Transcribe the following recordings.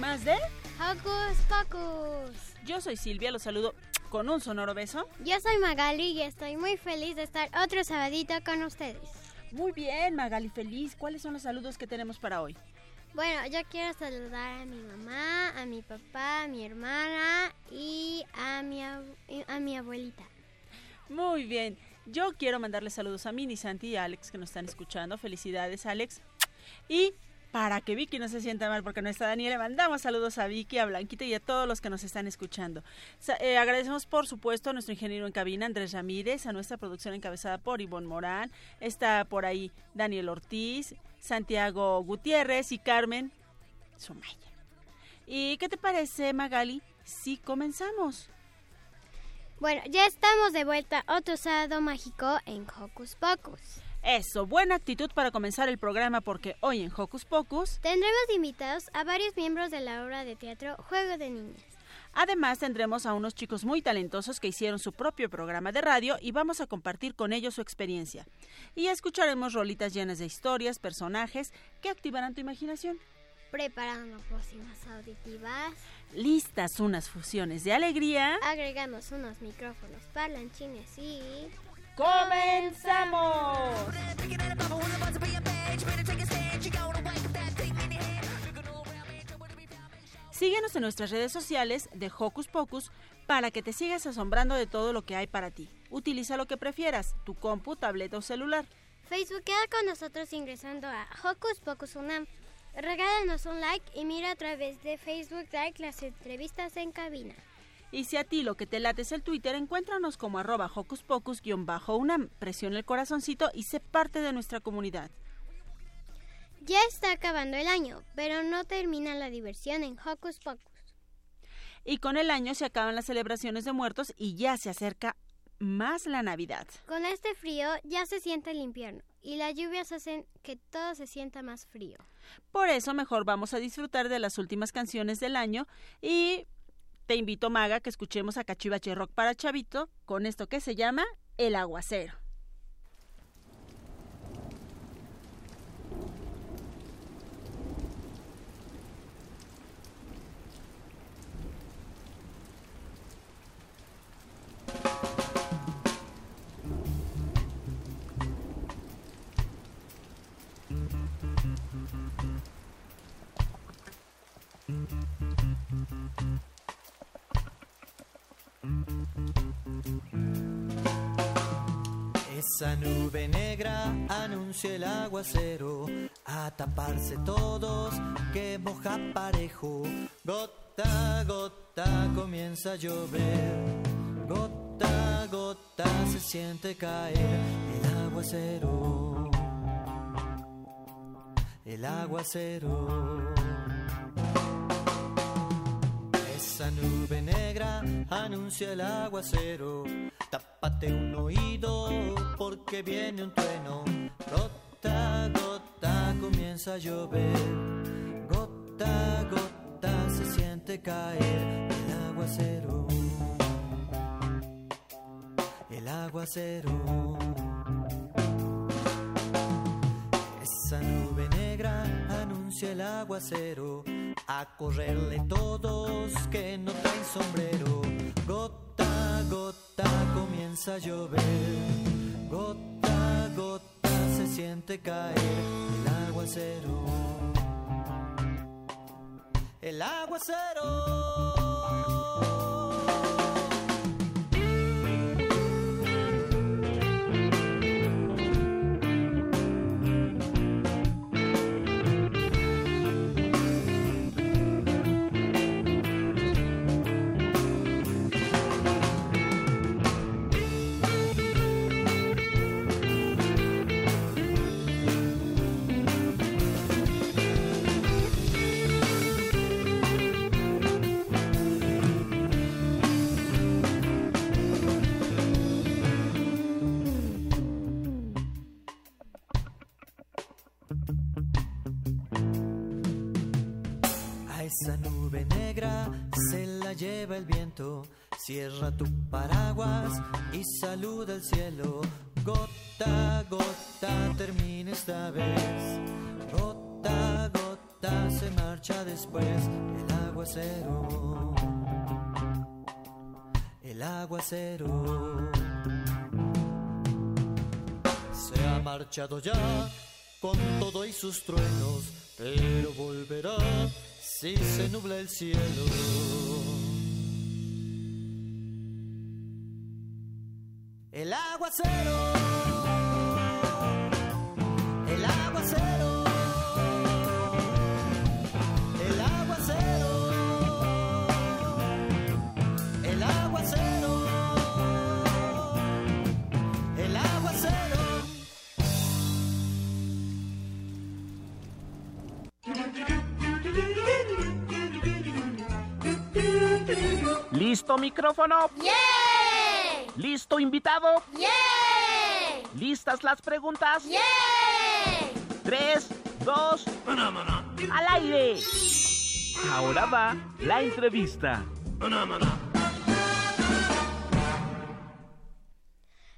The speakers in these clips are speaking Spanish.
más de Hocus Pocus. Yo soy Silvia, los saludo con un sonoro beso. Yo soy Magali y estoy muy feliz de estar otro sabadito con ustedes. Muy bien, Magali, feliz. ¿Cuáles son los saludos que tenemos para hoy? Bueno, yo quiero saludar a mi mamá, a mi papá, a mi hermana y a mi, a mi abuelita. Muy bien. Yo quiero mandarles saludos a Mini, Santi y a Alex que nos están escuchando. Felicidades, Alex. Y para que Vicky no se sienta mal porque no está Daniela, mandamos saludos a Vicky, a Blanquita y a todos los que nos están escuchando. Eh, agradecemos, por supuesto, a nuestro ingeniero en cabina, Andrés Ramírez, a nuestra producción encabezada por Ivonne Morán. Está por ahí Daniel Ortiz, Santiago Gutiérrez y Carmen Somaya. ¿Y qué te parece, Magali, si comenzamos? Bueno, ya estamos de vuelta otro sábado mágico en Hocus Pocus. Eso, buena actitud para comenzar el programa porque hoy en Hocus Pocus Tendremos invitados a varios miembros de la obra de teatro Juego de Niñas. Además tendremos a unos chicos muy talentosos que hicieron su propio programa de radio y vamos a compartir con ellos su experiencia. Y escucharemos rolitas llenas de historias, personajes que activarán tu imaginación. Preparando próximas auditivas, Listas unas fusiones de alegría. agregamos unos micrófonos parlanchines y... ¡Comenzamos! Síguenos en nuestras redes sociales de Hocus Pocus para que te sigas asombrando de todo lo que hay para ti. Utiliza lo que prefieras, tu compu, tableta o celular. Facebook queda con nosotros ingresando a Hocus Pocus Unam. Regálanos un like y mira a través de Facebook Like las entrevistas en cabina. Y si a ti lo que te late es el Twitter, encuéntranos como arroba Hocus Pocus-Unam. Presiona el corazoncito y sé parte de nuestra comunidad. Ya está acabando el año, pero no termina la diversión en Hocus Pocus. Y con el año se acaban las celebraciones de muertos y ya se acerca más la Navidad. Con este frío ya se siente el invierno y las lluvias hacen que todo se sienta más frío. Por eso mejor vamos a disfrutar de las últimas canciones del año y te invito, Maga, que escuchemos a Cachivache Rock para Chavito con esto que se llama El Aguacero. Esa nube negra anuncia el aguacero, a taparse todos que moja parejo. Gota gota comienza a llover, gota gota se siente caer el aguacero, el aguacero. Esa nube negra anuncia el aguacero. Un oído porque viene un trueno. Gota gota comienza a llover. Gota gota se siente caer el aguacero. El aguacero. Esa nube negra anuncia el aguacero. A correrle todos que no traen sombrero. Gota comienza a llover, gota gota se siente caer el aguacero. El aguacero. Cierra tu paraguas y saluda el cielo. Gota gota termina esta vez. Gota gota se marcha después el aguacero. El aguacero. Se ha marchado ya con todo y sus truenos, pero volverá si se nubla el cielo. El aguacero. El aguacero. El aguacero. El aguacero. El aguacero. ¿Listo micrófono? ¡Yeah! ¿Listo invitado? ¡Yeah! ¿Listas las preguntas? ¡Yeah! Tres, dos, al aire. Ahora va la entrevista.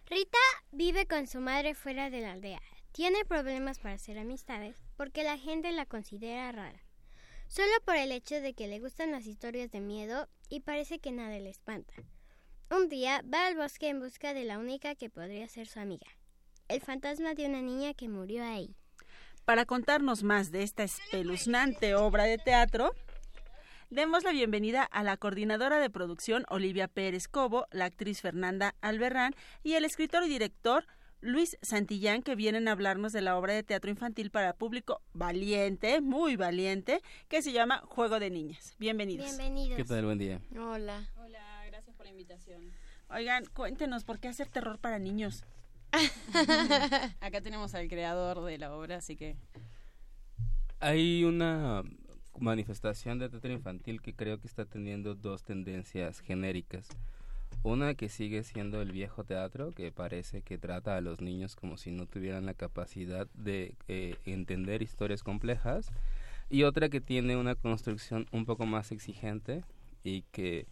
Rita vive con su madre fuera de la aldea. Tiene problemas para hacer amistades porque la gente la considera rara. Solo por el hecho de que le gustan las historias de miedo y parece que nada le espanta. Un día va al bosque en busca de la única que podría ser su amiga, el fantasma de una niña que murió ahí. Para contarnos más de esta espeluznante obra de teatro, demos la bienvenida a la coordinadora de producción Olivia Pérez Cobo, la actriz Fernanda Alberrán y el escritor y director Luis Santillán, que vienen a hablarnos de la obra de teatro infantil para público valiente, muy valiente, que se llama Juego de Niñas. Bienvenidos. Bienvenidos. ¿Qué tal? Buen día. Hola. Hola, gracias por la invitación. Oigan, cuéntenos, ¿por qué hacer terror para niños? Acá tenemos al creador de la obra, así que Hay una manifestación de teatro infantil que creo que está teniendo dos tendencias genéricas. Una que sigue siendo el viejo teatro, que parece que trata a los niños como si no tuvieran la capacidad de eh, entender historias complejas. Y otra que tiene una construcción un poco más exigente y que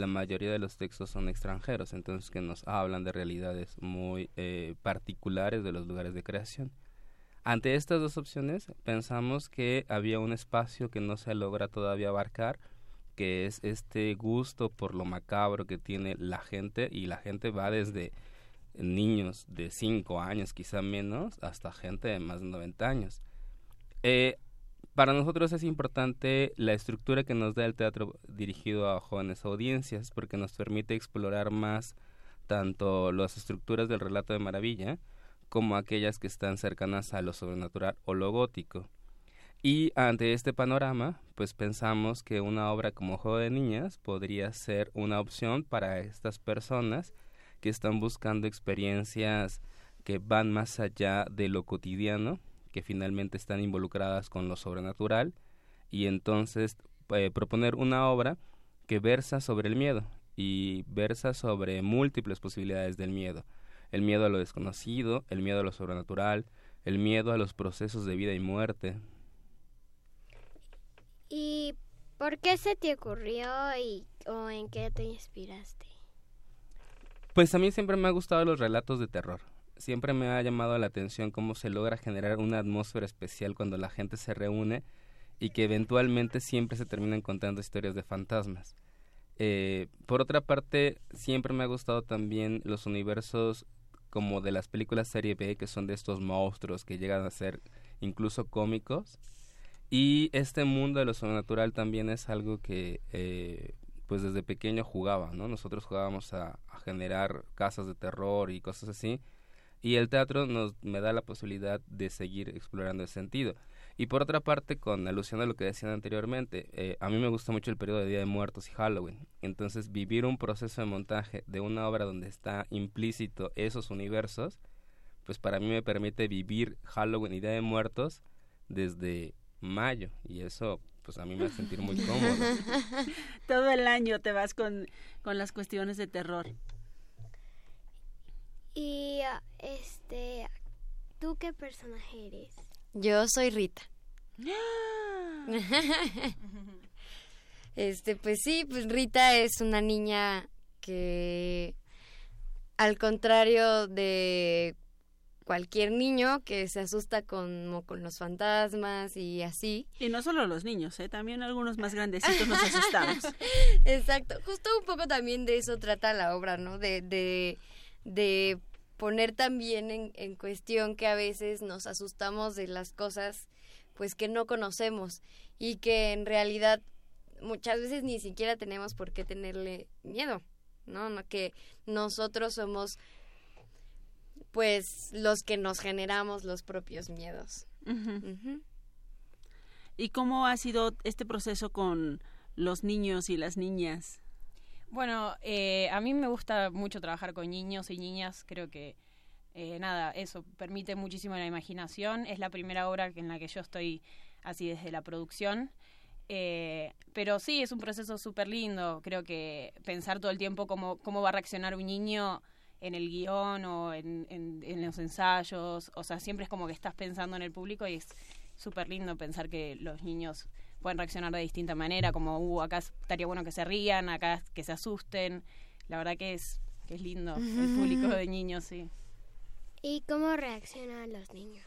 la mayoría de los textos son extranjeros, entonces que nos hablan de realidades muy eh, particulares de los lugares de creación. Ante estas dos opciones, pensamos que había un espacio que no se logra todavía abarcar, que es este gusto por lo macabro que tiene la gente, y la gente va desde niños de 5 años, quizá menos, hasta gente de más de 90 años. Eh, para nosotros es importante la estructura que nos da el teatro dirigido a jóvenes audiencias, porque nos permite explorar más tanto las estructuras del relato de maravilla, como aquellas que están cercanas a lo sobrenatural o lo gótico. Y ante este panorama, pues pensamos que una obra como Juego de Niñas podría ser una opción para estas personas que están buscando experiencias que van más allá de lo cotidiano, que finalmente están involucradas con lo sobrenatural, y entonces eh, proponer una obra que versa sobre el miedo y versa sobre múltiples posibilidades del miedo el miedo a lo desconocido, el miedo a lo sobrenatural, el miedo a los procesos de vida y muerte. ¿Y por qué se te ocurrió y, o en qué te inspiraste? Pues a mí siempre me han gustado los relatos de terror. Siempre me ha llamado la atención cómo se logra generar una atmósfera especial cuando la gente se reúne y que eventualmente siempre se terminan contando historias de fantasmas. Eh, por otra parte, siempre me ha gustado también los universos como de las películas serie B, que son de estos monstruos que llegan a ser incluso cómicos. Y este mundo de lo sobrenatural también es algo que eh, pues desde pequeño jugaba, ¿no? Nosotros jugábamos a, generar casas de terror y cosas así. Y el teatro nos me da la posibilidad de seguir explorando ese sentido. Y por otra parte, con alusión a lo que decían anteriormente, eh, a mí me gusta mucho el periodo de Día de Muertos y Halloween. Entonces, vivir un proceso de montaje de una obra donde está implícito esos universos, pues para mí me permite vivir Halloween y Día de Muertos desde mayo. Y eso pues a mí me hace sentir muy cómodo. Todo el año te vas con, con las cuestiones de terror. Y este, ¿tú qué personaje eres? Yo soy Rita. este, pues sí, pues Rita es una niña que al contrario de cualquier niño que se asusta con, con los fantasmas y así. Y no solo los niños, ¿eh? también algunos más grandecitos nos asustamos. Exacto, justo un poco también de eso trata la obra, ¿no? De, de, de poner también en, en cuestión que a veces nos asustamos de las cosas pues que no conocemos y que en realidad muchas veces ni siquiera tenemos por qué tenerle miedo, ¿no? no que nosotros somos pues los que nos generamos los propios miedos. ¿Y cómo ha sido este proceso con los niños y las niñas? Bueno, eh, a mí me gusta mucho trabajar con niños y niñas, creo que eh, nada, eso permite muchísimo la imaginación, es la primera obra en la que yo estoy así desde la producción. Eh, pero sí, es un proceso súper lindo. Creo que pensar todo el tiempo cómo, cómo va a reaccionar un niño en el guion o en, en, los ensayos, o sea, siempre es como que estás pensando en el público y es súper lindo pensar que los niños pueden reaccionar de distinta manera, como, uh, acá estaría bueno que se rían, acá que se asusten, la verdad que es, que es lindo el público de niños, sí. ¿Y cómo reaccionan los niños?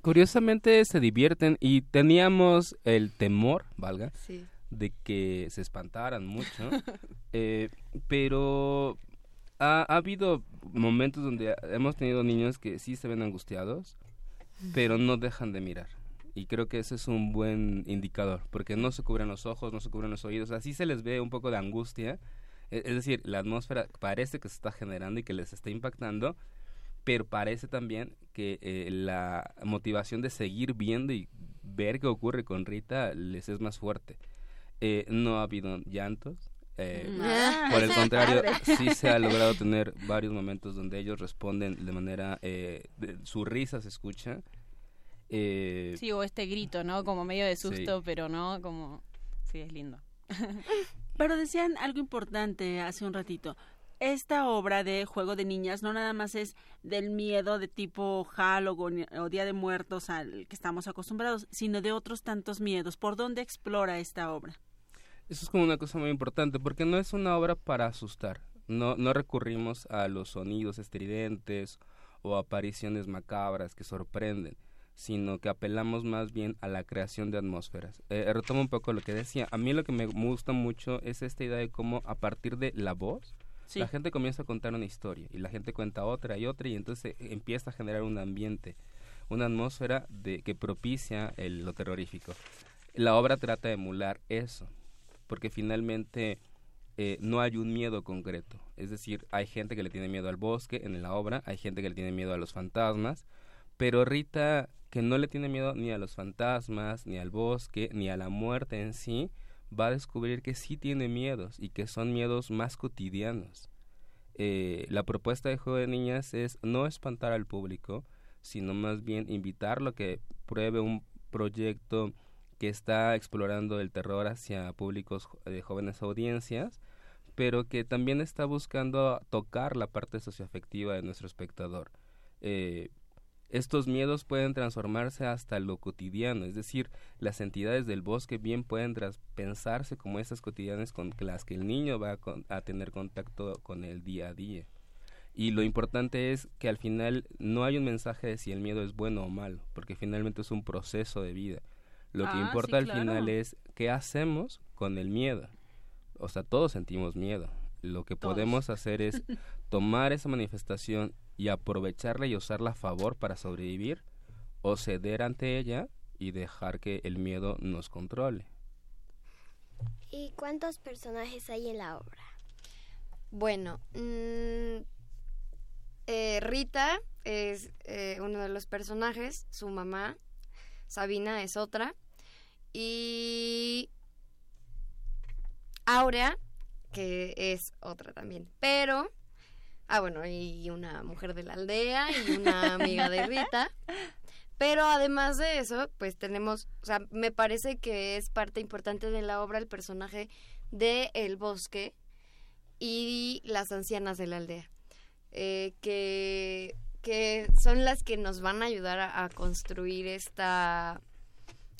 Curiosamente se divierten y teníamos el temor, valga, de que se espantaran mucho, eh, pero ha, habido momentos donde hemos tenido niños que sí se ven angustiados, pero no dejan de mirar. Y creo que ese es un buen indicador, porque no se cubren los ojos, no se cubren los oídos, así se les ve un poco de angustia. E, es decir, la atmósfera parece que se está generando y que les está impactando, pero parece también que eh, la motivación de seguir viendo y ver qué ocurre con Rita les es más fuerte. Eh, no ha habido llantos, eh, mm. por el contrario, sí se ha logrado tener varios momentos donde ellos responden de manera, eh, su risa se escucha. Eh, sí, o este grito, ¿no? Como medio de susto, pero no, como, sí, es lindo. pero decían algo importante hace un ratito. Esta obra de Juego de Niñas no nada más es del miedo de tipo Halloween o Día de Muertos al que estamos acostumbrados, sino de otros tantos miedos. ¿Por dónde explora esta obra? Eso es como una cosa muy importante, porque no es una obra para asustar. No, no recurrimos a los sonidos estridentes o apariciones macabras que sorprenden, sino que apelamos más bien a la creación de atmósferas. Eh, retomo un poco lo que decía. A mí lo que me gusta mucho es esta idea de cómo a partir de la voz, la gente comienza a contar una historia y la gente cuenta otra y otra y entonces empieza a generar un ambiente, una atmósfera de, que propicia el, lo terrorífico. La obra trata de emular eso, porque finalmente eh, no hay un miedo concreto. Es decir, hay gente que le tiene miedo al bosque en la obra, hay gente que le tiene miedo a los fantasmas, pero Rita, que no le tiene miedo ni a los fantasmas, ni al bosque, ni a la muerte en sí, va a descubrir que sí tiene miedos y que son miedos más cotidianos. Eh, la propuesta de Juego de Niñas es no espantar al público, sino más bien invitarlo a que pruebe un proyecto que está explorando el terror hacia públicos de jóvenes audiencias, pero que también está buscando tocar la parte socioafectiva de nuestro espectador. Eh, estos miedos pueden transformarse hasta lo cotidiano, es decir, las entidades del bosque bien pueden pensarse como esas cotidianas con las que el niño va a, a, tener contacto con el día a día. Y lo importante es que al final no hay un mensaje de si el miedo es bueno o malo, porque finalmente es un proceso de vida. Lo que ah, importa al final es qué hacemos con el miedo. o sea, todos sentimos miedo. Lo que podemos hacer es tomar esa manifestación y aprovecharla y usarla a favor para sobrevivir o ceder ante ella y dejar que el miedo nos controle. ¿Y cuántos personajes hay en la obra? Bueno, mm, eh, Rita es eh, uno de los personajes, su mamá, Sabina es otra, y Aurea, que es otra también, pero, ah bueno, y una mujer de la aldea y una amiga de Rita. Pero además de eso, pues tenemos, o sea, me parece que es parte importante de la obra el personaje de El Bosque y las ancianas de la aldea, eh, que, que son las que nos van a ayudar a, a construir esta,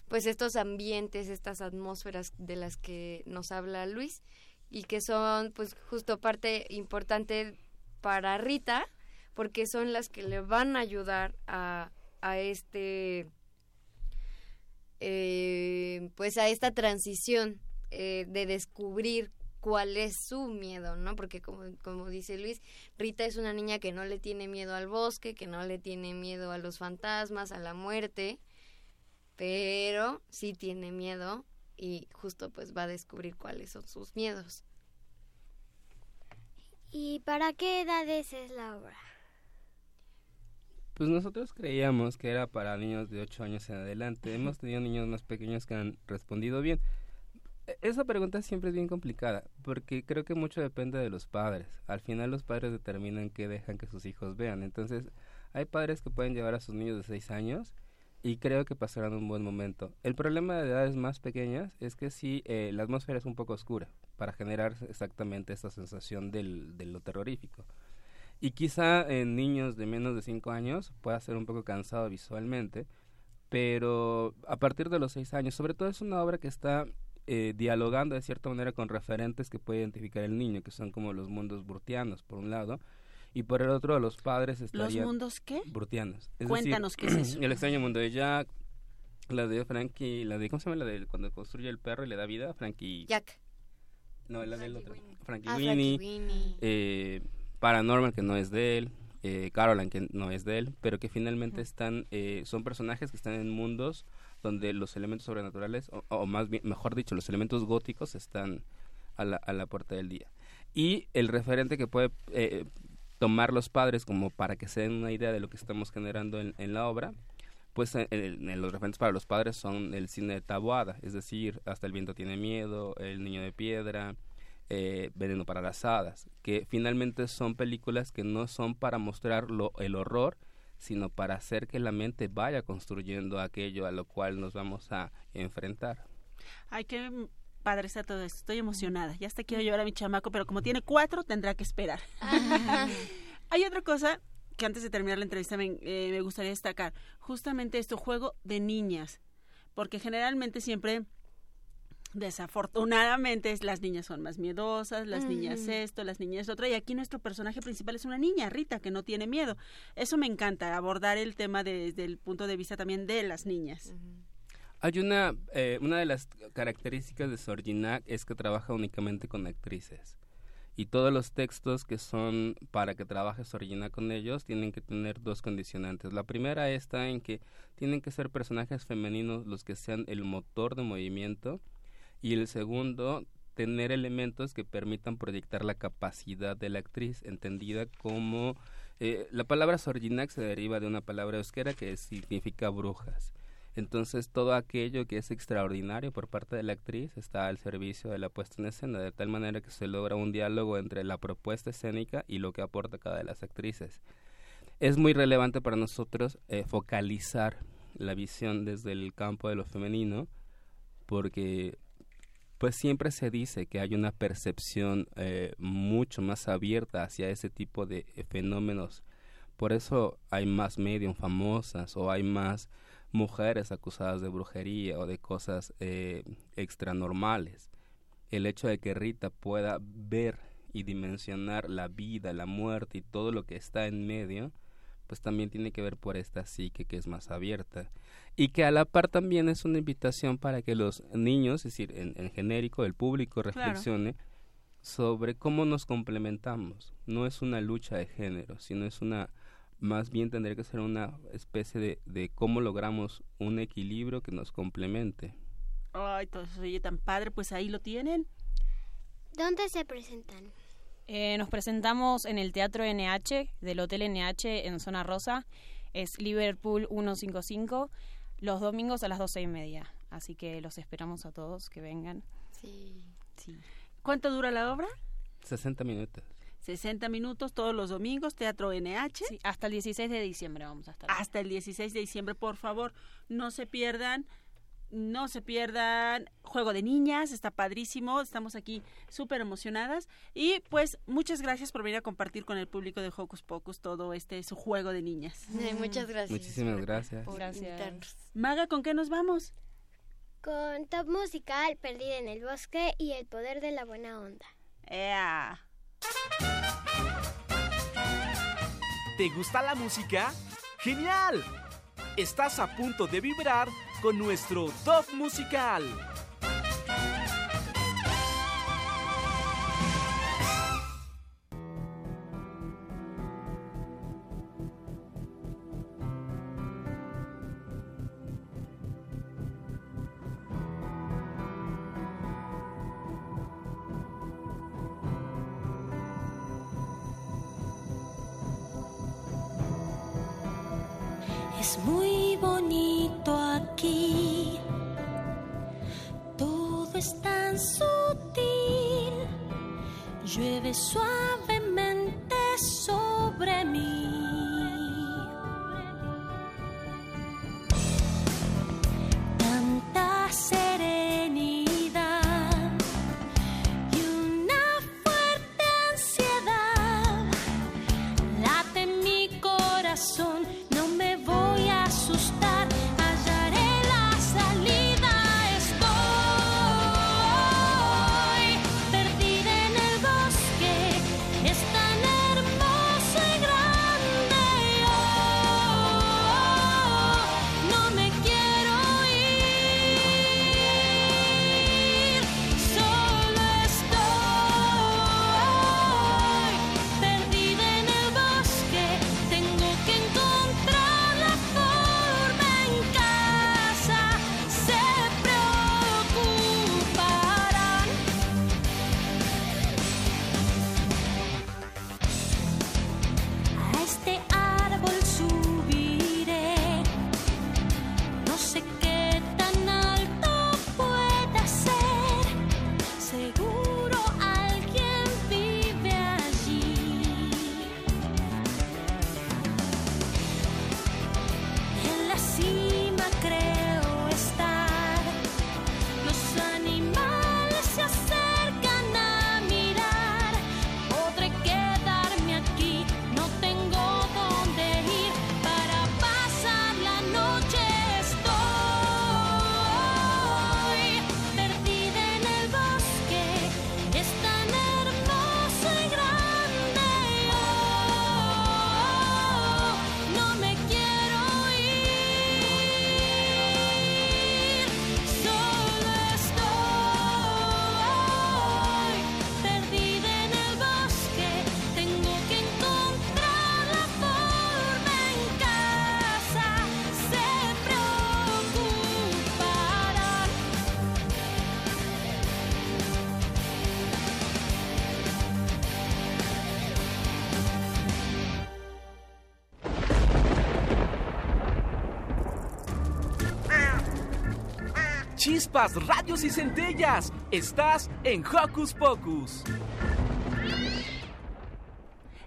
pues estos ambientes, estas atmósferas de las que nos habla Luis y que son pues justo parte importante para Rita porque son las que le van a ayudar a a este eh, pues a esta transición eh, de descubrir cuál es su miedo, ¿no? Porque como, como dice Luis, Rita es una niña que no le tiene miedo al bosque, que no le tiene miedo a los fantasmas, a la muerte, pero sí tiene miedo y justo pues va a descubrir cuáles son sus miedos. ¿Y para qué edades es la obra? Pues nosotros creíamos que era para niños de 8 años en adelante. Hemos tenido niños más pequeños que han respondido bien. E, esa pregunta siempre es bien complicada, porque creo que mucho depende de los padres. Al final los padres determinan qué dejan que sus hijos vean. Entonces, hay padres que pueden llevar a sus niños de 6 años y creo que pasarán un buen momento. El problema de edades más pequeñas es que si eh, la atmósfera es un poco oscura para generar exactamente esta sensación del, de lo terrorífico. Y quizá en niños de menos de 5 años pueda ser un poco cansado visualmente, pero a partir de los 6 años, sobre todo es una obra que está eh, dialogando de cierta manera con referentes que puede identificar el niño, que son como los mundos burtianos, por un lado, y por el otro los padres estarían... ¿Los mundos qué? Burtianos. Cuéntanos qué es eso. El extraño mundo de Jack, la de Frankie, la de, ¿cómo se llama? La de cuando construye el perro y le da vida, Frankie... Jack. No, la del otro. Frankie, ah, Winnie. Frankie Winnie. Eh, Paranormal, que no es de él, eh, Caroline, que no es de él, pero que finalmente están, eh, son personajes que están en mundos donde los elementos sobrenaturales, o, más bien, mejor dicho, los elementos góticos están a la, a la puerta del día. Y el referente que puede eh, tomar los padres como para que se den una idea de lo que estamos generando en, en la obra, pues en, los referentes para los padres son el cine de tabuada, es decir, hasta el viento tiene miedo, el niño de piedra, eh, Veneno para las Hadas, que finalmente son películas que no son para mostrar el horror, sino para hacer que la mente vaya construyendo aquello a lo cual nos vamos a enfrentar. Ay, qué padre está todo esto. Estoy emocionada. Ya hasta quiero llevar a mi chamaco, pero como tiene cuatro, tendrá que esperar. Hay otra cosa que antes de terminar la entrevista me, eh, me gustaría destacar. Justamente esto, juego de niñas. Porque generalmente siempre desafortunadamente las niñas son más miedosas, las niñas esto, las niñas otro, y aquí nuestro personaje principal es una niña, Rita, que no tiene miedo. Eso me encanta, abordar el tema desde el punto de vista también de las niñas. Hay una, eh, una de las características de Sorginac es que trabaja únicamente con actrices. Y todos los textos que son para que trabaje Sorginac con ellos tienen que tener dos condicionantes. La primera está en que tienen que ser personajes femeninos los que sean el motor de movimiento y el segundo, tener elementos que permitan proyectar la capacidad de la actriz, entendida como... Eh, la palabra sorginac se deriva de una palabra euskera que significa brujas. Entonces todo aquello que es extraordinario por parte de la actriz está al servicio de la puesta en escena, de tal manera que se logra un diálogo entre la propuesta escénica y lo que aporta cada de las actrices. Es muy relevante para nosotros eh, focalizar la visión desde el campo de lo femenino, porque pues siempre se dice que hay una percepción eh, mucho más abierta hacia ese tipo de eh, fenómenos. Por eso hay más medium famosas o hay más mujeres acusadas de brujería o de cosas eh, extranormales. El hecho de que Rita pueda ver y dimensionar la vida, la muerte y todo lo que está en medio, pues también tiene que ver por esta psique que es más abierta y que a la par también es una invitación para que los niños, es decir, en, genérico, el público reflexione sobre cómo nos complementamos. No es una lucha de género, sino es una, más bien tendría que ser una especie de, de cómo logramos un equilibrio que nos complemente. Ay, todo eso oye tan padre, pues ahí lo tienen. ¿Dónde se presentan? Eh, nos presentamos en el Teatro NH del Hotel NH en Zona Rosa. Es Liverpool 155 los domingos a las doce y media. Así que los esperamos a todos que vengan. Sí. Sí. ¿Cuánto dura la obra? 60 minutos. 60 minutos todos los domingos, Teatro NH. Sí, hasta el 16 de diciembre vamos a estar. Hasta el 16 de diciembre, por favor, no se pierdan no se pierdan Juego de Niñas, está padrísimo, estamos aquí súper emocionadas y pues muchas gracias por venir a compartir con el público de Hocus Pocus todo este su Juego de Niñas. muchas gracias. Muchísimas gracias. gracias. Maga, ¿con qué nos vamos? Con Top Musical, Perdida en el Bosque y El Poder de la Buena Onda. ¡Ea! ¿Te gusta la música? ¡Genial! Estás a punto de vibrar con nuestro top musical. Sutil. Llueve suavemente Chispas, radios y centellas. Estás en Hocus Pocus.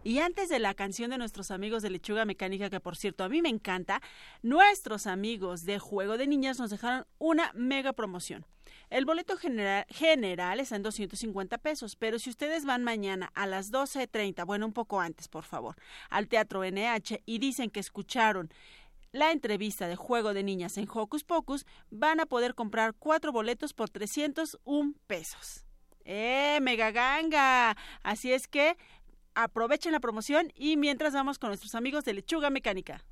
Y antes de la canción de nuestros amigos de Lechuga Mecánica, que por cierto a mí me encanta, nuestros amigos de Juego de Niñas nos dejaron una mega promoción. El boleto general, general está en 250 pesos, pero si ustedes van mañana a las 12.30, bueno, un poco antes, por favor, al Teatro NH y dicen que escucharon la entrevista de Juego de Niñas en Hocus Pocus, van a poder comprar cuatro boletos por 301 pesos. ¡Eh, mega ganga! Así es que aprovechen la promoción y mientras vamos con nuestros amigos de Lechuga Mecánica.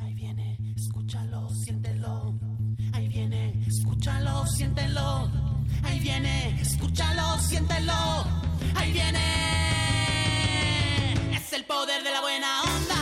Ahí viene, escúchalo, siéntelo. Ahí viene, escúchalo, siéntelo. Ahí viene, escúchalo, siéntelo. Ahí viene. El poder de la buena onda.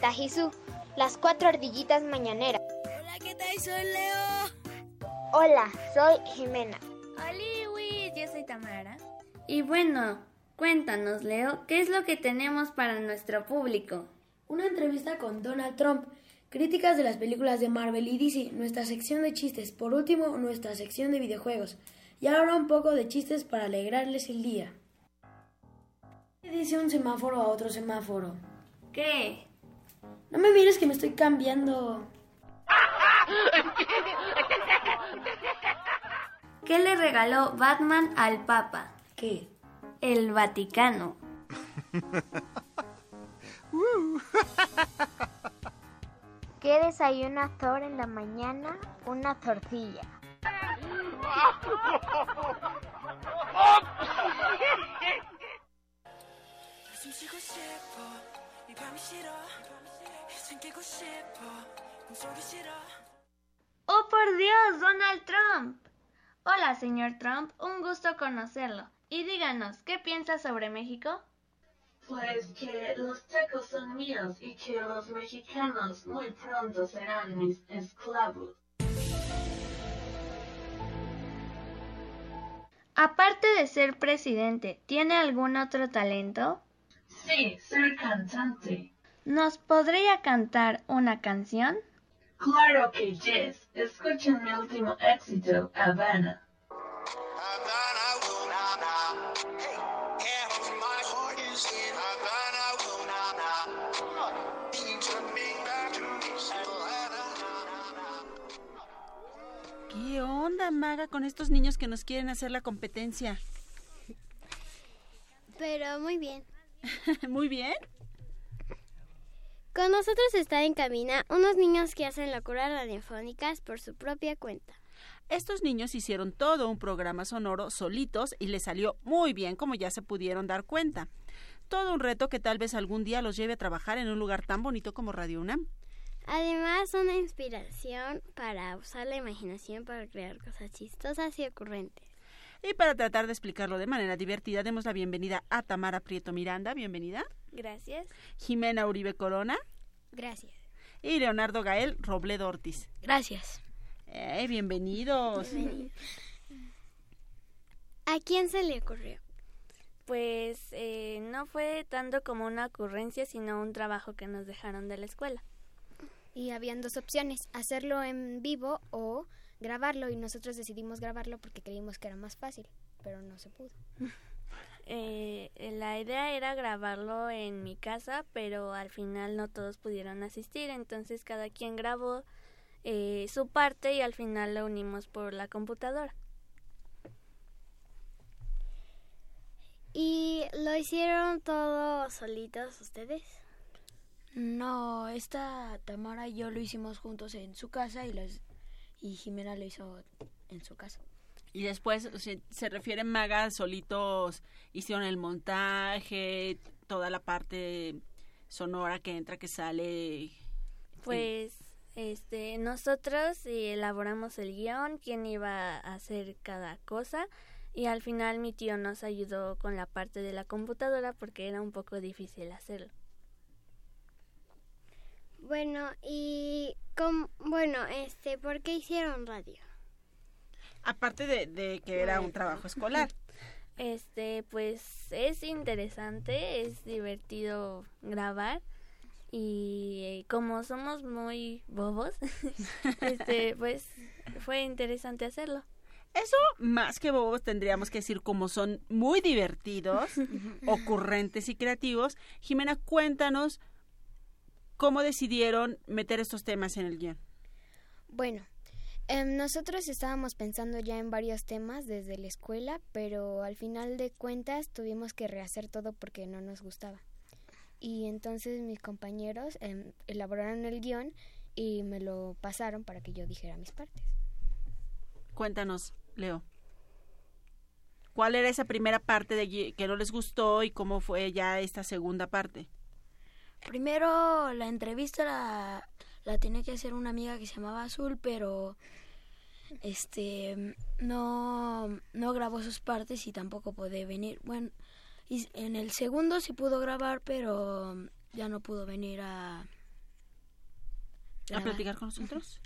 Letajizú, las cuatro ardillitas mañaneras. Hola, ¿qué tal? Soy Leo. Hola, soy Jimena. Hola, Luis, yo soy Tamara. Y bueno, cuéntanos, Leo, ¿qué es lo que tenemos para nuestro público? Una entrevista con Donald Trump, críticas de las películas de Marvel y DC, nuestra sección de chistes, por último, nuestra sección de videojuegos. Y ahora un poco de chistes para alegrarles el día. Dice un semáforo a otro semáforo. ¿Qué? No me mires que me estoy cambiando. ¿Qué le regaló Batman al Papa? ¿Qué? El Vaticano. ¿Qué desayuna Thor en la mañana? Una tortilla. ¡Oh, por Dios, Donald Trump! Hola, señor Trump, un gusto conocerlo. Y díganos, ¿qué piensa sobre México? Pues que los tacos son míos y que los mexicanos muy pronto serán mis esclavos. Aparte de ser presidente, ¿tiene algún otro talento? Sí, ser cantante. ¿Nos podría cantar una canción? Claro que yes. Escuchen mi último éxito, Havana. ¿Qué onda, Maga, con estos niños que nos quieren hacer la competencia? Pero muy bien. Muy bien. Con nosotros está en cabina unos niños que hacen locuras radiofónicas por su propia cuenta. Estos niños hicieron todo un programa sonoro solitos y les salió muy bien, como ya se pudieron dar cuenta. Todo un reto que tal vez algún día los lleve a trabajar en un lugar tan bonito como Radio UNAM. Además, una inspiración para usar la imaginación para crear cosas chistosas y ocurrentes. Y para tratar de explicarlo de manera divertida, demos la bienvenida a Tamara Prieto Miranda. Bienvenida. Gracias. Jimena Uribe Corona. Gracias. Y Leonardo Gael Robledo Ortiz. Gracias. Eh, bienvenidos. ¿A quién se le ocurrió? Pues eh, no fue tanto como una ocurrencia, sino un trabajo que nos dejaron de la escuela. Y habían dos opciones, hacerlo en vivo o grabarlo y nosotros decidimos grabarlo porque creímos que era más fácil, pero no se pudo. Eh, la idea era grabarlo en mi casa, pero al final no todos pudieron asistir, entonces cada quien grabó eh, su parte y al final lo unimos por la computadora. ¿Y lo hicieron todos solitos ustedes? No, esta Tamara y yo lo hicimos juntos en su casa y, los, y Jimena lo hizo en su casa. Y después se, se refieren Maga solitos, hicieron el montaje, toda la parte sonora que entra, que sale. Pues este nosotros elaboramos el guion, quién iba a hacer cada cosa y al final mi tío nos ayudó con la parte de la computadora porque era un poco difícil hacerlo. Bueno, y com, bueno, este, ¿por qué hicieron radio? Aparte de, de que era un trabajo escolar. Este, pues es interesante, es divertido grabar y eh, como somos muy bobos, este, pues fue interesante hacerlo. Eso más que bobos tendríamos que decir como son muy divertidos, ocurrentes y creativos. Jimena, cuéntanos cómo decidieron meter estos temas en el guion. Bueno, eh, nosotros estábamos pensando ya en varios temas desde la escuela, pero al final de cuentas tuvimos que rehacer todo porque no nos gustaba. Y entonces mis compañeros eh, elaboraron el guion y me lo pasaron para que yo dijera mis partes. Cuéntanos, Leo. ¿Cuál era esa primera parte de que no les gustó y cómo fue ya esta segunda parte? Primero la entrevista la, la tenía que hacer una amiga que se llamaba Azul, pero este no no grabó sus partes y tampoco puede venir. Bueno, y en el segundo sí pudo grabar, pero ya no pudo venir a a platicar con nosotros.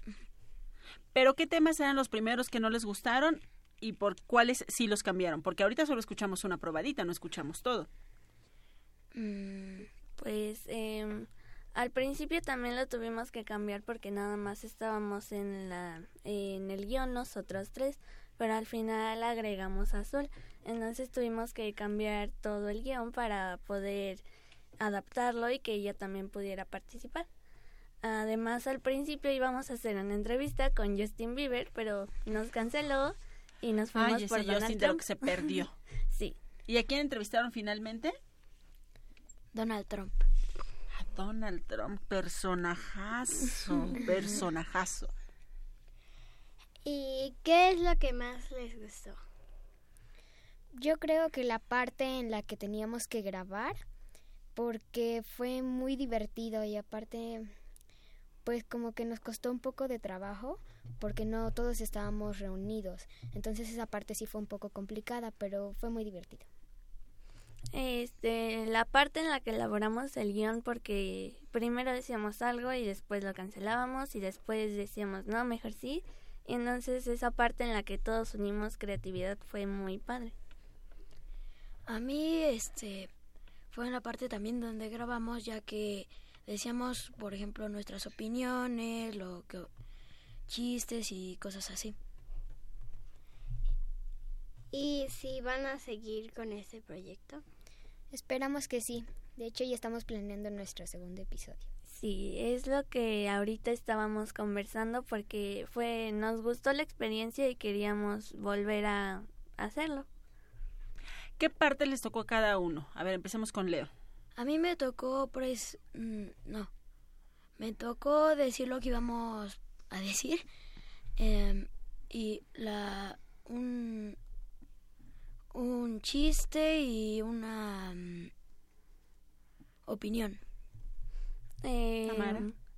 Pero qué temas eran los primeros que no les gustaron y por cuáles sí los cambiaron, porque ahorita solo escuchamos una probadita, no escuchamos todo. Pues eh, al principio también lo tuvimos que cambiar porque nada más estábamos en la en el guion nosotros tres, pero al final agregamos a Azul, entonces tuvimos que cambiar todo el guion para poder adaptarlo y que ella también pudiera participar. Además, al principio íbamos a hacer una entrevista con Justin Bieber, pero nos canceló y nos fuimos Ay, por ese Donald Justin de lo Trump. que se perdió. sí. ¿Y a quién entrevistaron finalmente? Donald Trump. A Donald Trump, personajazo, personajazo. ¿Y qué es lo que más les gustó? Yo creo que la parte en la que teníamos que grabar, porque fue muy divertido y aparte, pues como que nos costó un poco de trabajo, porque no todos estábamos reunidos. Entonces esa parte sí fue un poco complicada, pero fue muy divertido. Este, la parte en la que elaboramos el guion porque primero decíamos algo y después lo cancelábamos y después decíamos no, mejor sí. Y entonces esa parte en la que todos unimos creatividad fue muy padre. A mí, este, fue en la parte también donde grabamos, ya que decíamos, por ejemplo, nuestras opiniones, lo que chistes y cosas así. ¿Y si van a seguir con este proyecto? Esperamos que sí. De hecho, ya estamos planeando nuestro segundo episodio. Sí, es lo que ahorita estábamos conversando porque fue nos gustó la experiencia y queríamos volver a hacerlo. ¿Qué parte les tocó a cada uno? A ver, empecemos con Leo. A mí me tocó, pues, mm, no. me tocó decir lo que íbamos a decir em, y la un un chiste y una mm, opinión. Eh,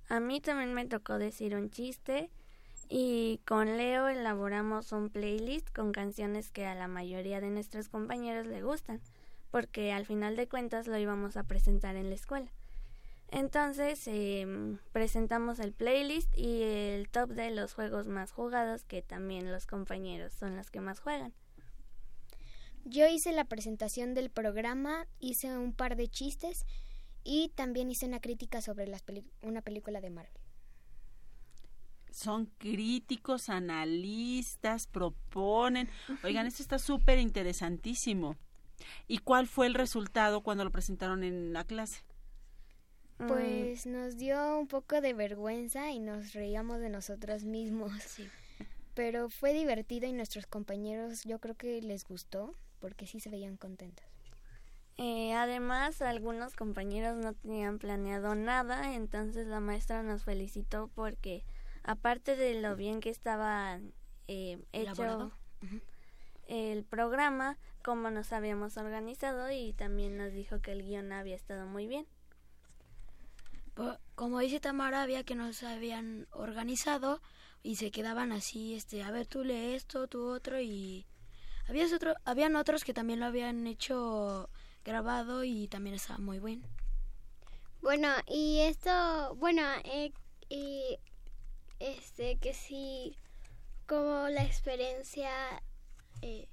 a mí también me tocó decir un chiste y con Leo elaboramos un playlist con canciones que a la mayoría de nuestros compañeros le gustan, porque al final de cuentas lo íbamos a presentar en la escuela. Entonces em, presentamos el playlist y el top de los juegos más jugados que también los compañeros son los que más juegan. Yo hice la presentación del programa, hice un par de chistes y también hice una crítica sobre las una película de Marvel. Son críticos, analistas, proponen. Oigan, esto está súper interesantísimo. ¿Y cuál fue el resultado cuando lo presentaron en la clase? Pues nos dio un poco de vergüenza y nos reíamos de nosotros mismos. Pero fue divertido y nuestros compañeros yo creo que les gustó porque sí se veían contentos. Eh, además, algunos compañeros no tenían planeado nada, entonces la maestra nos felicitó porque, aparte de lo bien que estaba eh, hecho el programa, como nos habíamos organizado y también nos dijo que el guion había estado muy bien. Como dice Tamara, había que nos habían organizado y se quedaban así, este, a ver, tú lee esto, tú otro y había otro, habían otros que también lo habían hecho grabado y también estaba muy bien. Bueno, y esto, bueno, eh, y este, que sí, como la experiencia eh,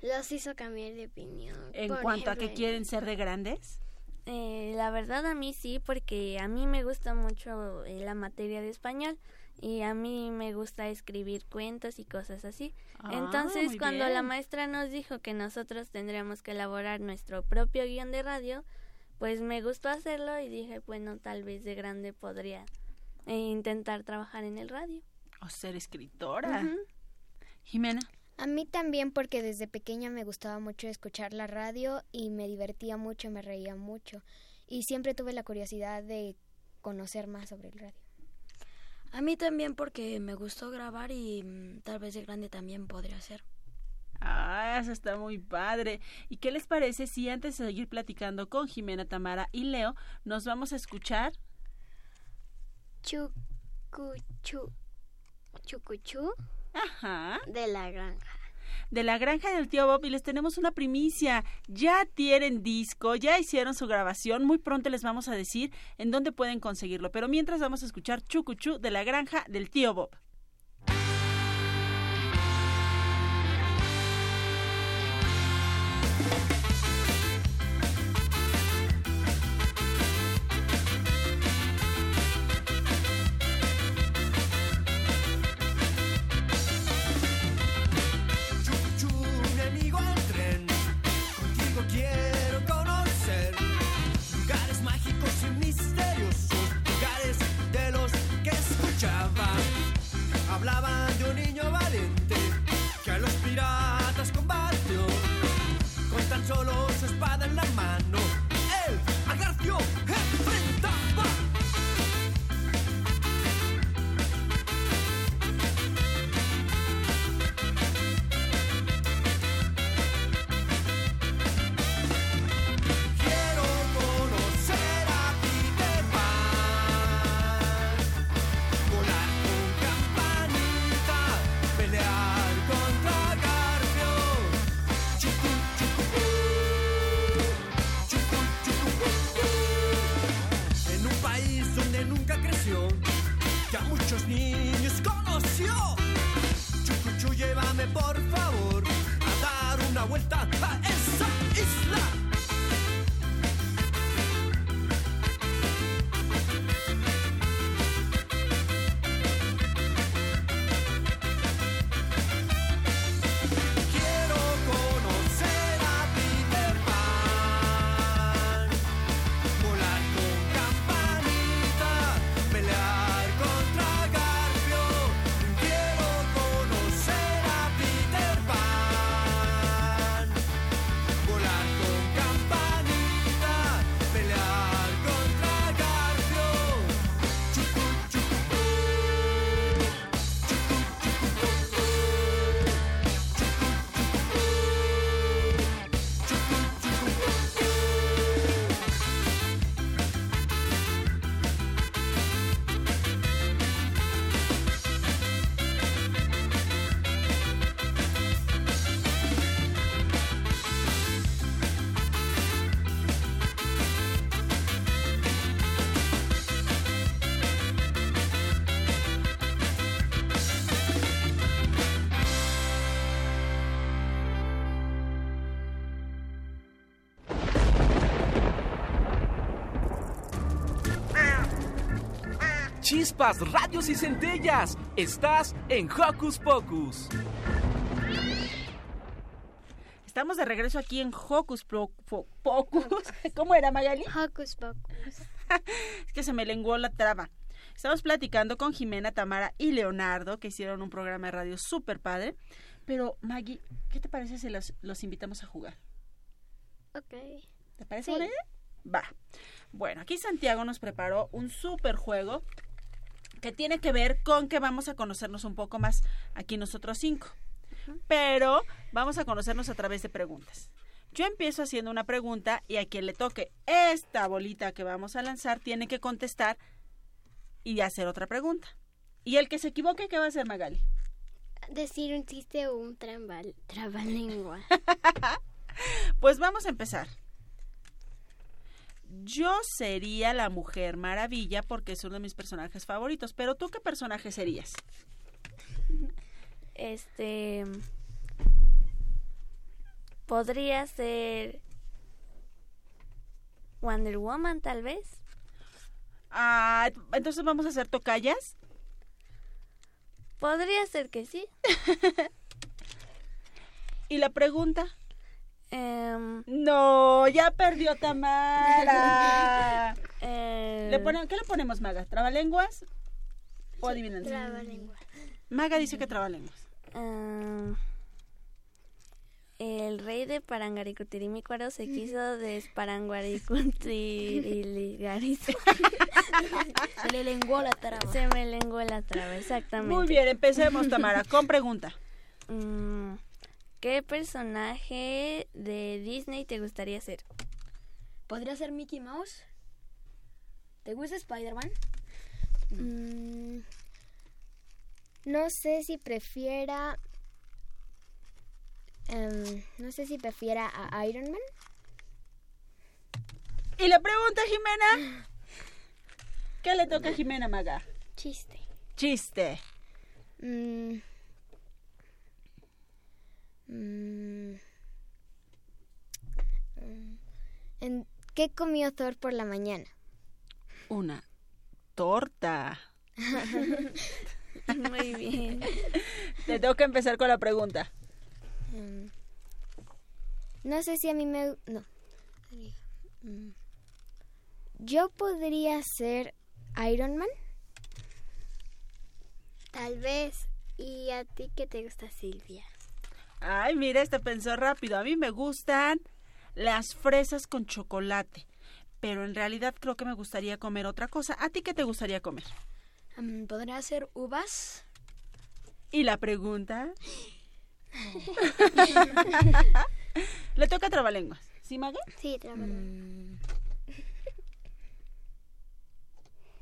los hizo cambiar de opinión. En cuanto a que quieren ser de grandes. Eh, la verdad a mí sí, porque a mí me gusta mucho eh, la materia de español y a mí me gusta escribir cuentos y cosas así. Ah, Entonces, cuando la maestra nos dijo que nosotros tendríamos que elaborar nuestro propio guion de radio, pues me gustó hacerlo y dije, bueno, tal vez de grande podría eh, intentar trabajar en el radio. O ser escritora. Jimena. A mí también porque desde pequeña me gustaba mucho escuchar la radio y me divertía mucho, me reía mucho y siempre tuve la curiosidad de conocer más sobre el radio. A mí también porque me gustó grabar y mm, tal vez de grande también podría ser. Ah, eso está muy padre. ¿Y qué les parece si antes de seguir platicando con Jimena, Tamara y Leo, nos vamos a escuchar? Chucuchu. Chucuchu. Ajá. De la granja de la granja del tío Bob y les tenemos una primicia. Ya tienen disco, ya hicieron su grabación. Muy pronto les vamos a decir en dónde pueden conseguirlo. Pero mientras vamos a escuchar Chucuchú de la granja del tío Bob. Chispas, radios y centellas. Estás en Hocus Pocus. Estamos de regreso aquí en Hocus Pocus. ¿Cómo era, Magali? Hocus Pocus. es que se me lenguó la traba. Estamos platicando con Jimena, Tamara y Leonardo, que hicieron un programa de radio súper padre. Pero, Maggie, ¿qué te parece si los, los invitamos a jugar? Ok. ¿Te parece buena idea? Va. Bueno, aquí Santiago nos preparó un súper juego que tiene que ver con que vamos a conocernos un poco más aquí nosotros cinco. Pero vamos a conocernos a través de preguntas. Yo empiezo haciendo una pregunta y a quien le toque esta bolita que vamos a lanzar tiene que contestar y hacer otra pregunta. Y el que se equivoque, ¿qué va a hacer Magali? Decir un chiste o un trambal, trabalengua. pues vamos a empezar. Yo sería la Mujer Maravilla porque es uno de mis personajes favoritos. Pero tú qué personaje serías? Este. Podría ser. Wonder Woman, tal vez. Ah, entonces vamos a hacer tocallas. Podría ser que sí. ¿Y la pregunta? Em, no, ya perdió Tamara. Eh, ¿Le ¿Qué le ponemos, Maga? ¿Trabalenguas o adivinanza? Trabalenguas. Maga dice que trabalenguas. em, el rey de Parangaricutirimícuaro se quiso desparanguaricutirimigarizo. Se le lenguó la traba. Se me lenguó la traba, exactamente. Muy bien, empecemos, Tamara, con pregunta. Mm, ¿Qué personaje de Disney te gustaría ser? ¿Podría ser Mickey Mouse? ¿Te gusta Spider-Man? Mm, no sé si prefiera. em, no sé si prefiera a Iron Man. ¿Y la pregunta, Jimena? ¿Qué le toca a Jimena, Maga? Chiste. Chiste. Mm. Mm. Mm. ¿En ¿Qué comió Thor por la mañana? Una torta. Muy bien. Te tengo que empezar con la pregunta. Mm. No sé si a mí me... No. Mm. Yo podría ser Iron Man. Tal vez. ¿Y a ti qué te gusta, Silvia? Ay, mira, este pensó rápido. A mí me gustan las fresas con chocolate. Pero en realidad creo que me gustaría comer otra cosa. ¿A ti qué te gustaría comer? Mm, ¿Podría ser uvas? ¿Y la pregunta? Le toca trabalenguas. ¿Sí, Maga? Sí, trabalenguas.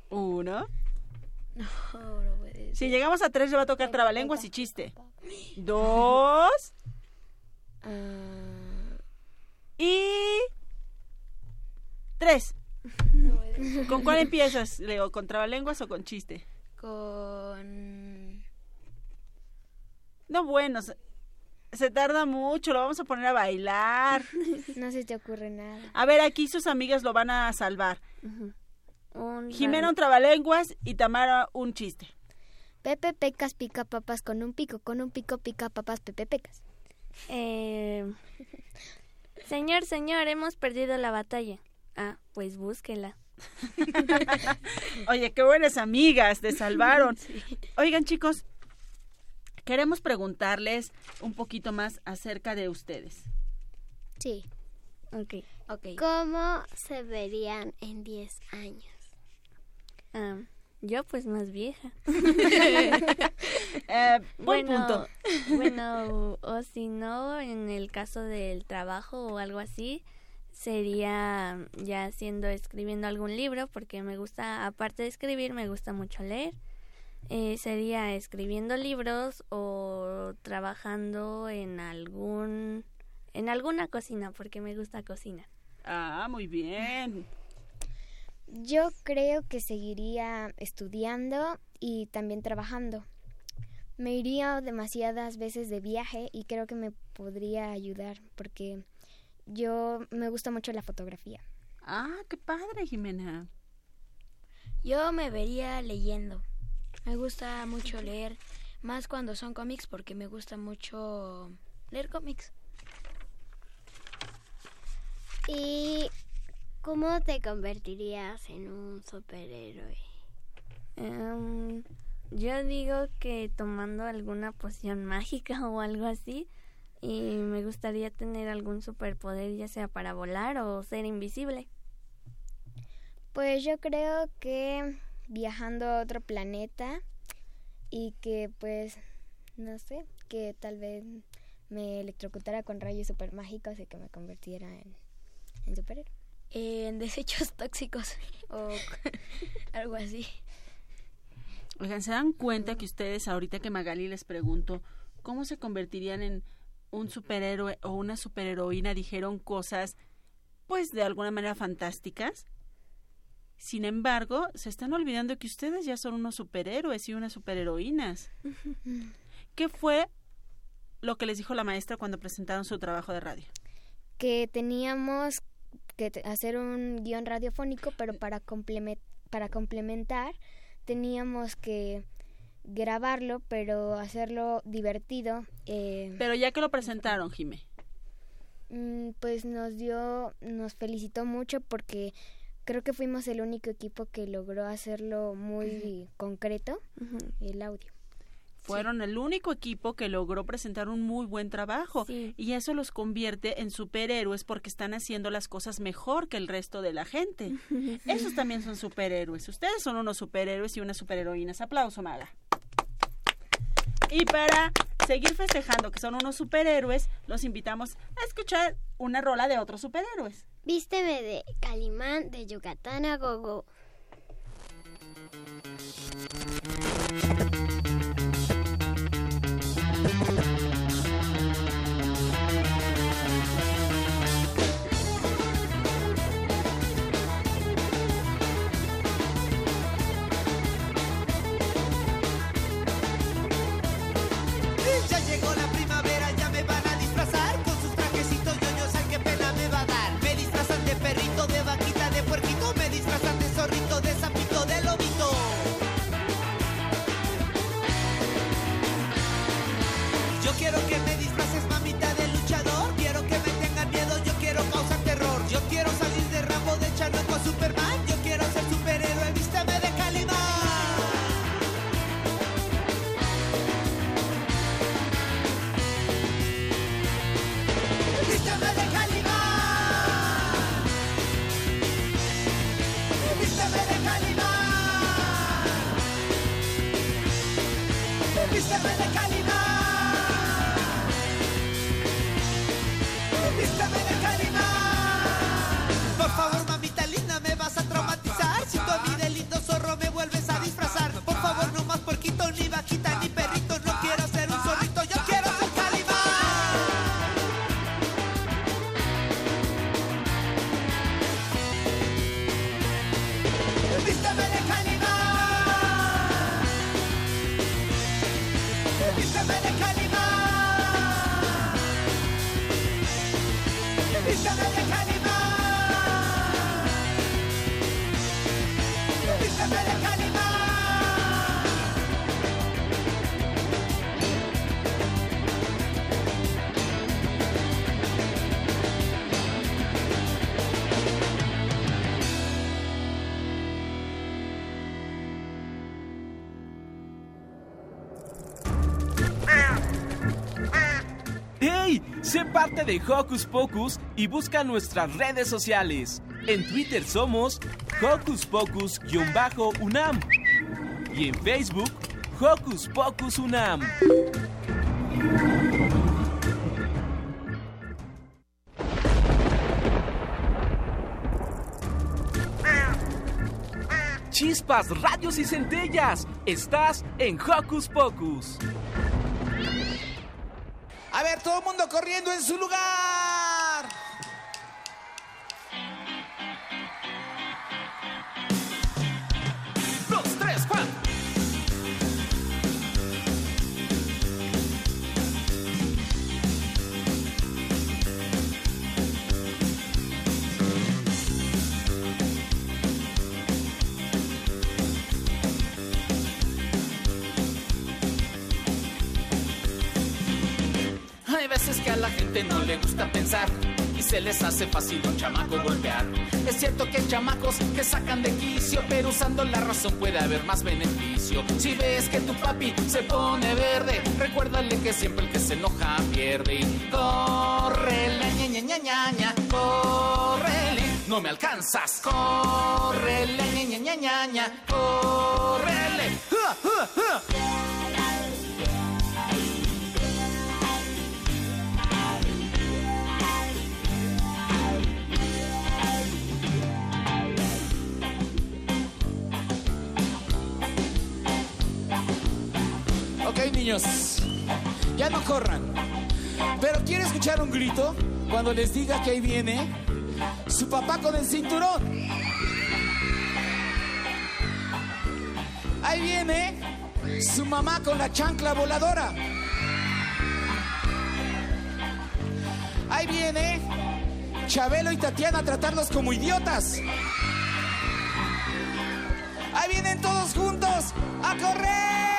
Uno. No, no puede ser. Si llegamos a tres, le va a tocar trabalenguas y chiste. Dos. Ah, Y. Tres. ¿Con cuál empiezas, Leo? ¿Con trabalenguas o con chiste? Con... No, bueno, se, se tarda mucho, lo vamos a poner a bailar. no se te ocurre nada. A ver, aquí sus amigas lo van a salvar. Un Jimena un trabalenguas y Tamara un chiste. Pepe Pecas pica papas con un pico, con un pico pica papas Pepe Pecas. Eh, señor, señor, hemos perdido la batalla. Ah, pues búsquela. Oye, qué buenas amigas, te salvaron. Oigan, chicos, queremos preguntarles un poquito más acerca de ustedes. Sí. Ok. Ok. ¿Cómo se verían en 10 años? Ah, yo pues más vieja. Eh, buen bueno, punto. bueno, o si no, en el caso del trabajo o algo así, sería ya haciendo, escribiendo algún libro, porque me gusta, aparte de escribir, me gusta mucho leer. Eh, sería escribiendo libros o trabajando en algún, en alguna cocina, porque me gusta cocinar. Ah, muy bien. Yo creo que seguiría estudiando y también trabajando. Me iría demasiadas veces de viaje y creo que me podría ayudar porque yo me gusta mucho la fotografía. Ah, qué padre, Jimena. Yo me vería leyendo. Me gusta mucho leer, más cuando son cómics porque me gusta mucho leer cómics. ¿Y cómo te convertirías en un superhéroe? Em, yo digo que tomando alguna poción mágica o algo así. Y me gustaría tener algún superpoder, ya sea para volar o ser invisible. Pues yo creo que viajando a otro planeta y que pues, no sé, que tal vez me electrocutara con rayos super mágicos y que me convirtiera en, en superhéroe. En desechos tóxicos o algo así. Oigan, ¿se dan cuenta que ustedes, ahorita que Magali les pregunto, cómo se convertirían en un superhéroe o una superheroína, dijeron cosas, pues de alguna manera fantásticas? Sin embargo, se están olvidando que ustedes ya son unos superhéroes y unas superheroínas. ¿Qué fue lo que les dijo la maestra cuando presentaron su trabajo de radio? Que teníamos que hacer un guion radiofónico, pero para, para complementar teníamos que grabarlo, pero hacerlo divertido. eh, Pero ya que lo presentaron, Jimé. Mm, Pues nos dio, nos felicitó mucho porque creo que fuimos el único equipo que logró hacerlo muy concreto, el audio. Fueron el único equipo que logró presentar un muy buen trabajo y eso los convierte en superhéroes porque están haciendo las cosas mejor que el resto de la gente. Esos también son superhéroes. Ustedes son unos superhéroes y unas superheroínas. Aplauso, Maga. Y para seguir festejando que son unos superhéroes, los invitamos a escuchar una rola de otros superhéroes. Vísteme de Calimán de Yucatán a Gogo. Ya Vísteme de Calimán. De Hocus Pocus y busca nuestras redes sociales. En Twitter somos Hocus Pocus-UNAM y en Facebook Hocus Pocus UNAM. Chispas, radios y centellas. Estás en Hocus Pocus. Corriendo en su lugar. Gente no le gusta pensar y se les hace fácil un chamaco golpear. Es cierto que hay chamacos que sacan de quicio, pero usando la razón puede haber más beneficio. Si ves que tu papi se pone verde, recuérdale que siempre el que se enoja pierde. Y córrele, ña, ña, ña, ña, no me alcanzas. Córrele, ña, ña, ña, ña, ña. ¡Ja, ja, ja! Ya no corran. Pero ¿quiere escuchar un grito cuando les diga que ahí viene su papá con el cinturón? Ahí viene su mamá con la chancla voladora. Ahí viene Chabelo y Tatiana a tratarlos como idiotas. Ahí vienen todos juntos a correr.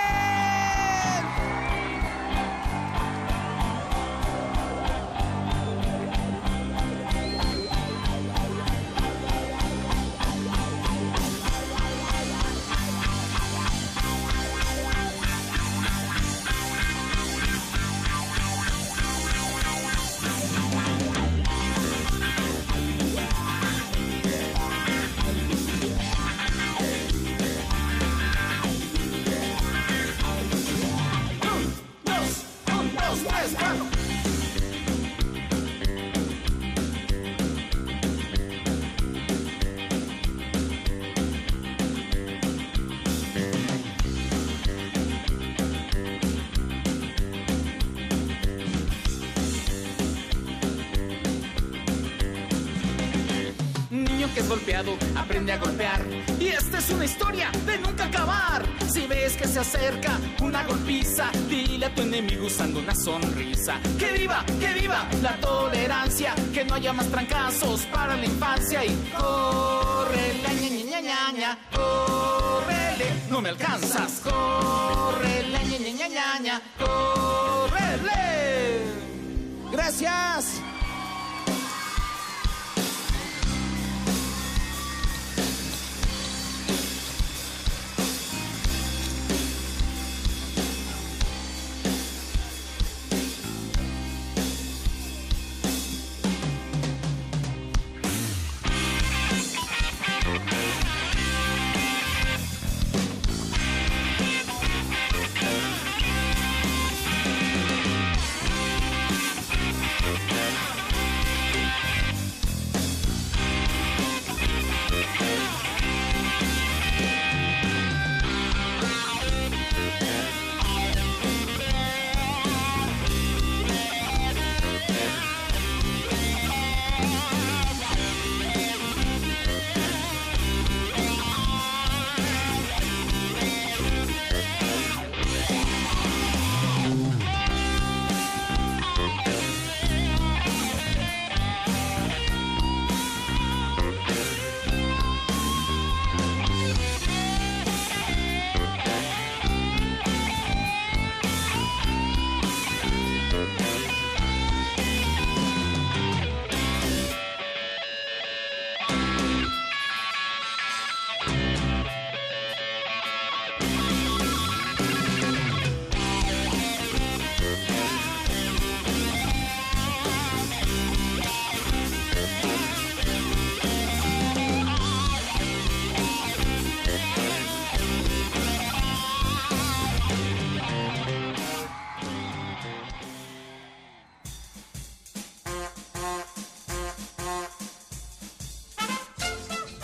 Golpear. Y esta es una historia de nunca acabar. Si ves que se acerca una golpiza, dile a tu enemigo usando una sonrisa. ¡Que viva, que viva la tolerancia! Que no haya más trancazos para la infancia. Y córrele, ña, ña, ña, ña, córrele, no me alcanzas. Córrele, ña, ña, ña, ña, ña. Gracias.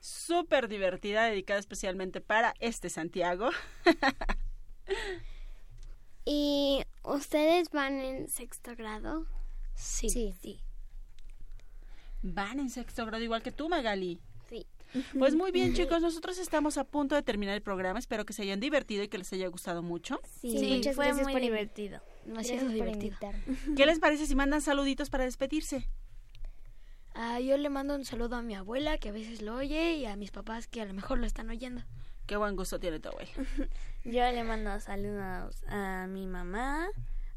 Súper divertida, dedicada especialmente para este Santiago. ¿Y ustedes van en sexto grado? Sí. Sí. Van en sexto grado igual que tú, Magali. Sí. Pues muy bien, chicos, nosotros estamos a punto de terminar el programa. Espero que se hayan divertido y que les haya gustado mucho. Sí, Sí, muchas fue gracias muy por divertido. Demasiado Gracias por divertido. ¿Qué les parece si mandan saluditos para despedirse? Ah, yo le mando un saludo a mi abuela que a veces lo oye y a mis papás que a lo mejor lo están oyendo. Qué buen gusto tiene tu abuela. Yo le mando saludos a mi mamá,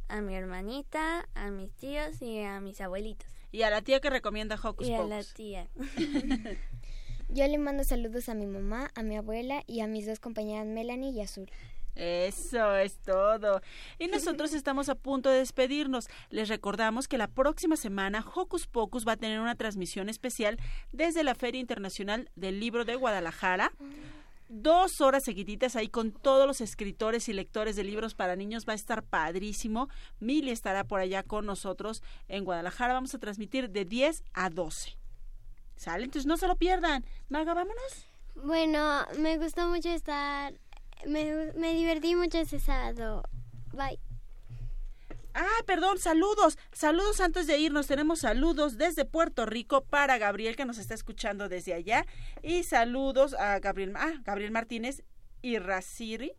a mi hermanita, a mis tíos y a mis abuelitos. Y a la tía que recomienda Hocus y a Pocus. la tía. Yo le mando saludos a mi mamá, a mi abuela y a mis dos compañeras Melanie y Azul. Eso es todo. Y nosotros estamos a punto de despedirnos. Les recordamos que la próxima semana Hocus Pocus va a tener una transmisión especial desde la Feria Internacional del Libro de Guadalajara. Dos horas seguiditas ahí con todos los escritores y lectores de libros para niños. Va a estar padrísimo. Mili estará por allá con nosotros en Guadalajara. Vamos a transmitir de 10 a 12. ¿Sale? Entonces no se lo pierdan. Maga, vámonos. Bueno, me gustó mucho estar. Me, divertí mucho ese sábado. Bye. Ah, perdón, saludos. Saludos antes de irnos. Tenemos saludos desde Puerto Rico para Gabriel que nos está escuchando desde allá. Y saludos a Gabriel, ah, Gabriel Martínez Irrasiri,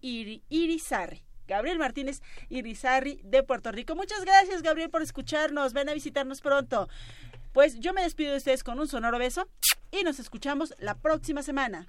Iri, Irizarri. Gabriel Martínez Irizarri de Puerto Rico. Muchas gracias, Gabriel, por escucharnos. Ven a visitarnos pronto. Pues yo me despido de ustedes con un sonoro beso y nos escuchamos la próxima semana.